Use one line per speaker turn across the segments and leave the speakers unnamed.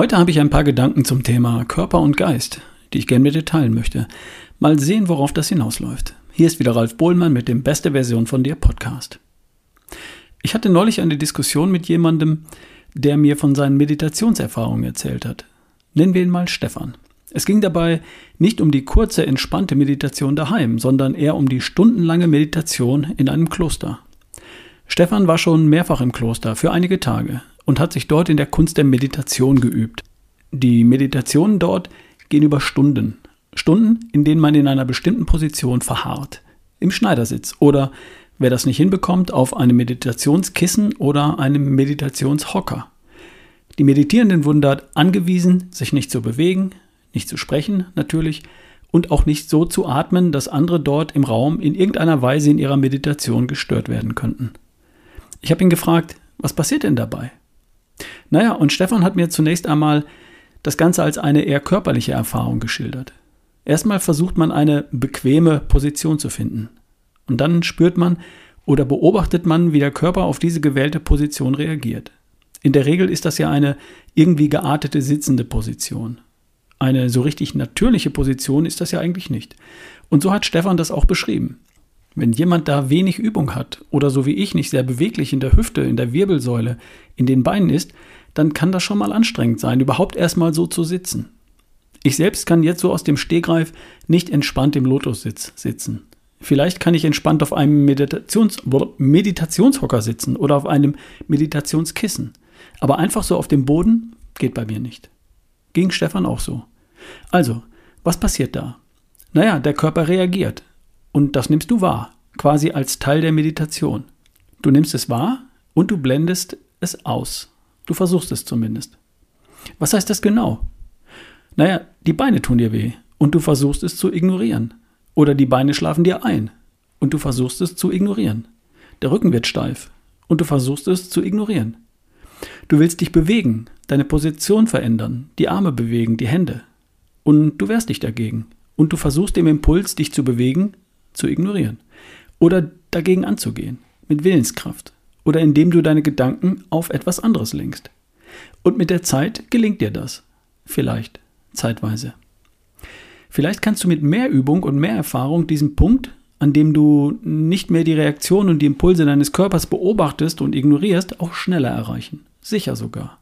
Heute habe ich ein paar Gedanken zum Thema Körper und Geist, die ich gerne mit dir teilen möchte. Mal sehen, worauf das hinausläuft. Hier ist wieder Ralf Bohlmann mit dem Beste Version von dir Podcast. Ich hatte neulich eine Diskussion mit jemandem, der mir von seinen Meditationserfahrungen erzählt hat. Nennen wir ihn mal Stefan. Es ging dabei nicht um die kurze, entspannte Meditation daheim, sondern eher um die stundenlange Meditation in einem Kloster. Stefan war schon mehrfach im Kloster für einige Tage und hat sich dort in der Kunst der Meditation geübt. Die Meditationen dort gehen über Stunden. Stunden, in denen man in einer bestimmten Position verharrt. Im Schneidersitz oder, wer das nicht hinbekommt, auf einem Meditationskissen oder einem Meditationshocker. Die Meditierenden wurden dort angewiesen, sich nicht zu bewegen, nicht zu sprechen natürlich und auch nicht so zu atmen, dass andere dort im Raum in irgendeiner Weise in ihrer Meditation gestört werden könnten. Ich habe ihn gefragt, was passiert denn dabei? Naja, und Stefan hat mir zunächst einmal das Ganze als eine eher körperliche Erfahrung geschildert. Erstmal versucht man eine bequeme Position zu finden. Und dann spürt man oder beobachtet man, wie der Körper auf diese gewählte Position reagiert. In der Regel ist das ja eine irgendwie geartete sitzende Position. Eine so richtig natürliche Position ist das ja eigentlich nicht. Und so hat Stefan das auch beschrieben. Wenn jemand da wenig Übung hat oder so wie ich nicht sehr beweglich in der Hüfte, in der Wirbelsäule, in den Beinen ist, dann kann das schon mal anstrengend sein, überhaupt erstmal so zu sitzen. Ich selbst kann jetzt so aus dem Stehgreif nicht entspannt im Lotussitz sitzen. Vielleicht kann ich entspannt auf einem Meditations Meditationshocker sitzen oder auf einem Meditationskissen. Aber einfach so auf dem Boden geht bei mir nicht. Ging Stefan auch so. Also, was passiert da? Naja, der Körper reagiert. Und das nimmst du wahr, quasi als Teil der Meditation. Du nimmst es wahr und du blendest es aus. Du versuchst es zumindest. Was heißt das genau? Naja, die Beine tun dir weh und du versuchst es zu ignorieren. Oder die Beine schlafen dir ein und du versuchst es zu ignorieren. Der Rücken wird steif und du versuchst es zu ignorieren. Du willst dich bewegen, deine Position verändern, die Arme bewegen, die Hände. Und du wehrst dich dagegen. Und du versuchst dem Impuls, dich zu bewegen, zu ignorieren. Oder dagegen anzugehen, mit Willenskraft. Oder indem du deine Gedanken auf etwas anderes lenkst. Und mit der Zeit gelingt dir das. Vielleicht, zeitweise. Vielleicht kannst du mit mehr Übung und mehr Erfahrung diesen Punkt, an dem du nicht mehr die Reaktion und die Impulse deines Körpers beobachtest und ignorierst, auch schneller erreichen. Sicher sogar.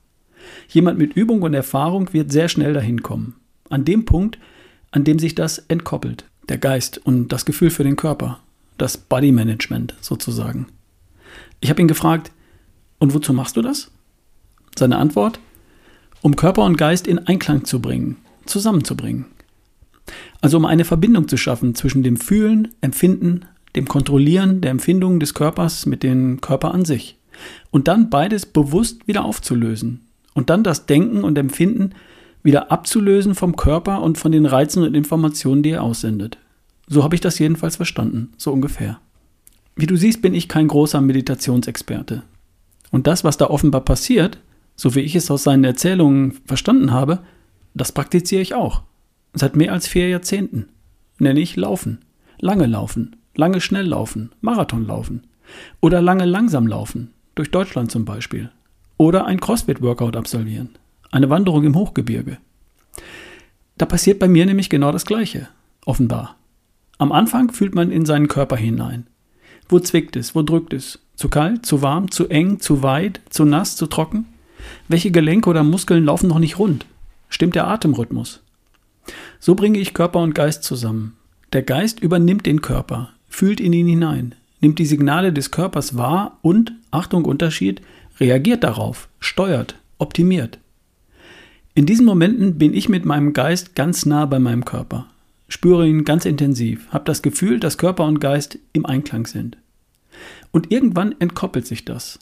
Jemand mit Übung und Erfahrung wird sehr schnell dahin kommen. An dem Punkt, an dem sich das entkoppelt der Geist und das Gefühl für den Körper, das Body Management sozusagen. Ich habe ihn gefragt, und wozu machst du das? Seine Antwort, um Körper und Geist in Einklang zu bringen, zusammenzubringen. Also um eine Verbindung zu schaffen zwischen dem Fühlen, Empfinden, dem Kontrollieren der Empfindungen des Körpers mit dem Körper an sich. Und dann beides bewusst wieder aufzulösen. Und dann das Denken und Empfinden wieder abzulösen vom Körper und von den Reizen und Informationen, die er aussendet. So habe ich das jedenfalls verstanden, so ungefähr. Wie du siehst, bin ich kein großer Meditationsexperte. Und das, was da offenbar passiert, so wie ich es aus seinen Erzählungen verstanden habe, das praktiziere ich auch. Seit mehr als vier Jahrzehnten. Nenne ich Laufen. Lange laufen, lange schnell laufen, Marathon laufen. Oder lange langsam laufen, durch Deutschland zum Beispiel. Oder ein CrossFit-Workout absolvieren eine Wanderung im Hochgebirge. Da passiert bei mir nämlich genau das Gleiche, offenbar. Am Anfang fühlt man in seinen Körper hinein. Wo zwickt es, wo drückt es? Zu kalt, zu warm, zu eng, zu weit, zu nass, zu trocken? Welche Gelenke oder Muskeln laufen noch nicht rund? Stimmt der Atemrhythmus? So bringe ich Körper und Geist zusammen. Der Geist übernimmt den Körper, fühlt in ihn hinein, nimmt die Signale des Körpers wahr und, Achtung Unterschied, reagiert darauf, steuert, optimiert. In diesen Momenten bin ich mit meinem Geist ganz nah bei meinem Körper, spüre ihn ganz intensiv, habe das Gefühl, dass Körper und Geist im Einklang sind. Und irgendwann entkoppelt sich das.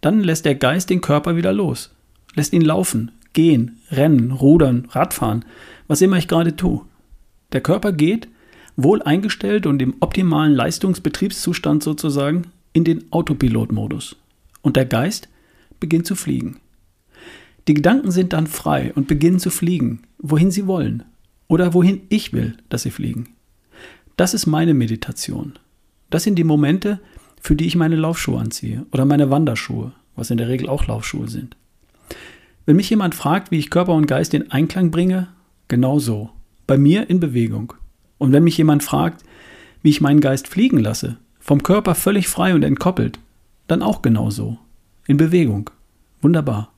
Dann lässt der Geist den Körper wieder los, lässt ihn laufen, gehen, rennen, rudern, Radfahren, was immer ich gerade tue. Der Körper geht, wohl eingestellt und im optimalen Leistungsbetriebszustand sozusagen, in den Autopilotmodus. Und der Geist beginnt zu fliegen. Die Gedanken sind dann frei und beginnen zu fliegen, wohin sie wollen oder wohin ich will, dass sie fliegen. Das ist meine Meditation. Das sind die Momente, für die ich meine Laufschuhe anziehe oder meine Wanderschuhe, was in der Regel auch Laufschuhe sind. Wenn mich jemand fragt, wie ich Körper und Geist in Einklang bringe, genau so. Bei mir in Bewegung. Und wenn mich jemand fragt, wie ich meinen Geist fliegen lasse, vom Körper völlig frei und entkoppelt, dann auch genau so. In Bewegung. Wunderbar.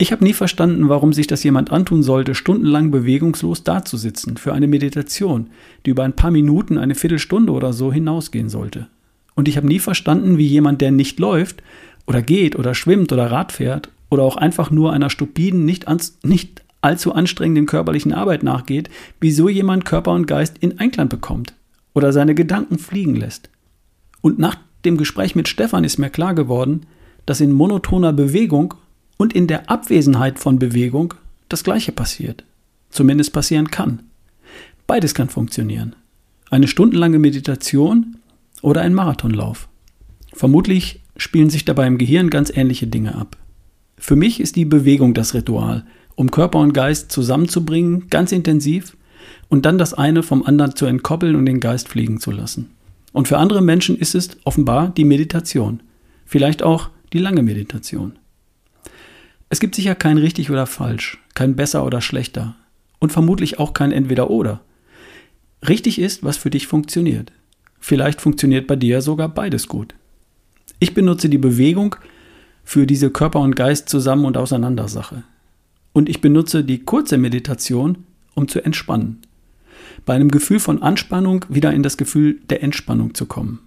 Ich habe nie verstanden, warum sich das jemand antun sollte, stundenlang bewegungslos dazusitzen für eine Meditation, die über ein paar Minuten, eine Viertelstunde oder so hinausgehen sollte. Und ich habe nie verstanden, wie jemand, der nicht läuft oder geht oder schwimmt oder Rad fährt oder auch einfach nur einer stupiden, nicht, ans, nicht allzu anstrengenden körperlichen Arbeit nachgeht, wieso jemand Körper und Geist in Einklang bekommt oder seine Gedanken fliegen lässt. Und nach dem Gespräch mit Stefan ist mir klar geworden, dass in monotoner Bewegung und in der Abwesenheit von Bewegung das Gleiche passiert. Zumindest passieren kann. Beides kann funktionieren. Eine stundenlange Meditation oder ein Marathonlauf. Vermutlich spielen sich dabei im Gehirn ganz ähnliche Dinge ab. Für mich ist die Bewegung das Ritual, um Körper und Geist zusammenzubringen, ganz intensiv, und dann das eine vom anderen zu entkoppeln und den Geist fliegen zu lassen. Und für andere Menschen ist es offenbar die Meditation, vielleicht auch die lange Meditation. Es gibt sicher kein richtig oder falsch, kein besser oder schlechter und vermutlich auch kein entweder oder. Richtig ist, was für dich funktioniert. Vielleicht funktioniert bei dir sogar beides gut. Ich benutze die Bewegung für diese Körper und Geist zusammen und Auseinandersache. Und ich benutze die kurze Meditation, um zu entspannen. Bei einem Gefühl von Anspannung wieder in das Gefühl der Entspannung zu kommen.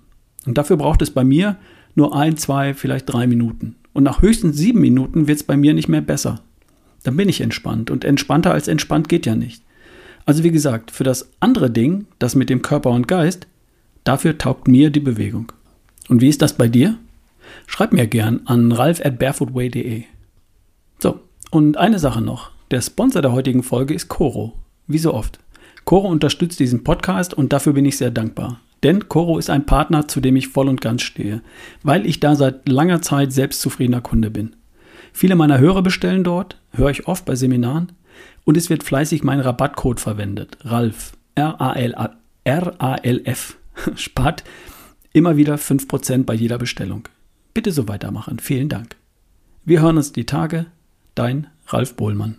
Und dafür braucht es bei mir nur ein, zwei, vielleicht drei Minuten. Und nach höchstens sieben Minuten wird es bei mir nicht mehr besser. Dann bin ich entspannt. Und entspannter als entspannt geht ja nicht. Also wie gesagt, für das andere Ding, das mit dem Körper und Geist, dafür taugt mir die Bewegung. Und wie ist das bei dir? Schreib mir gern an ralf at barefootway.de. So, und eine Sache noch. Der Sponsor der heutigen Folge ist Coro. Wie so oft. Coro unterstützt diesen Podcast und dafür bin ich sehr dankbar. Denn Coro ist ein Partner, zu dem ich voll und ganz stehe, weil ich da seit langer Zeit selbstzufriedener Kunde bin. Viele meiner Hörer bestellen dort, höre ich oft bei Seminaren, und es wird fleißig mein Rabattcode verwendet. RALF, R-A-L-F, spart immer wieder 5% bei jeder Bestellung. Bitte so weitermachen. Vielen Dank. Wir hören uns die Tage. Dein Ralf Bohlmann.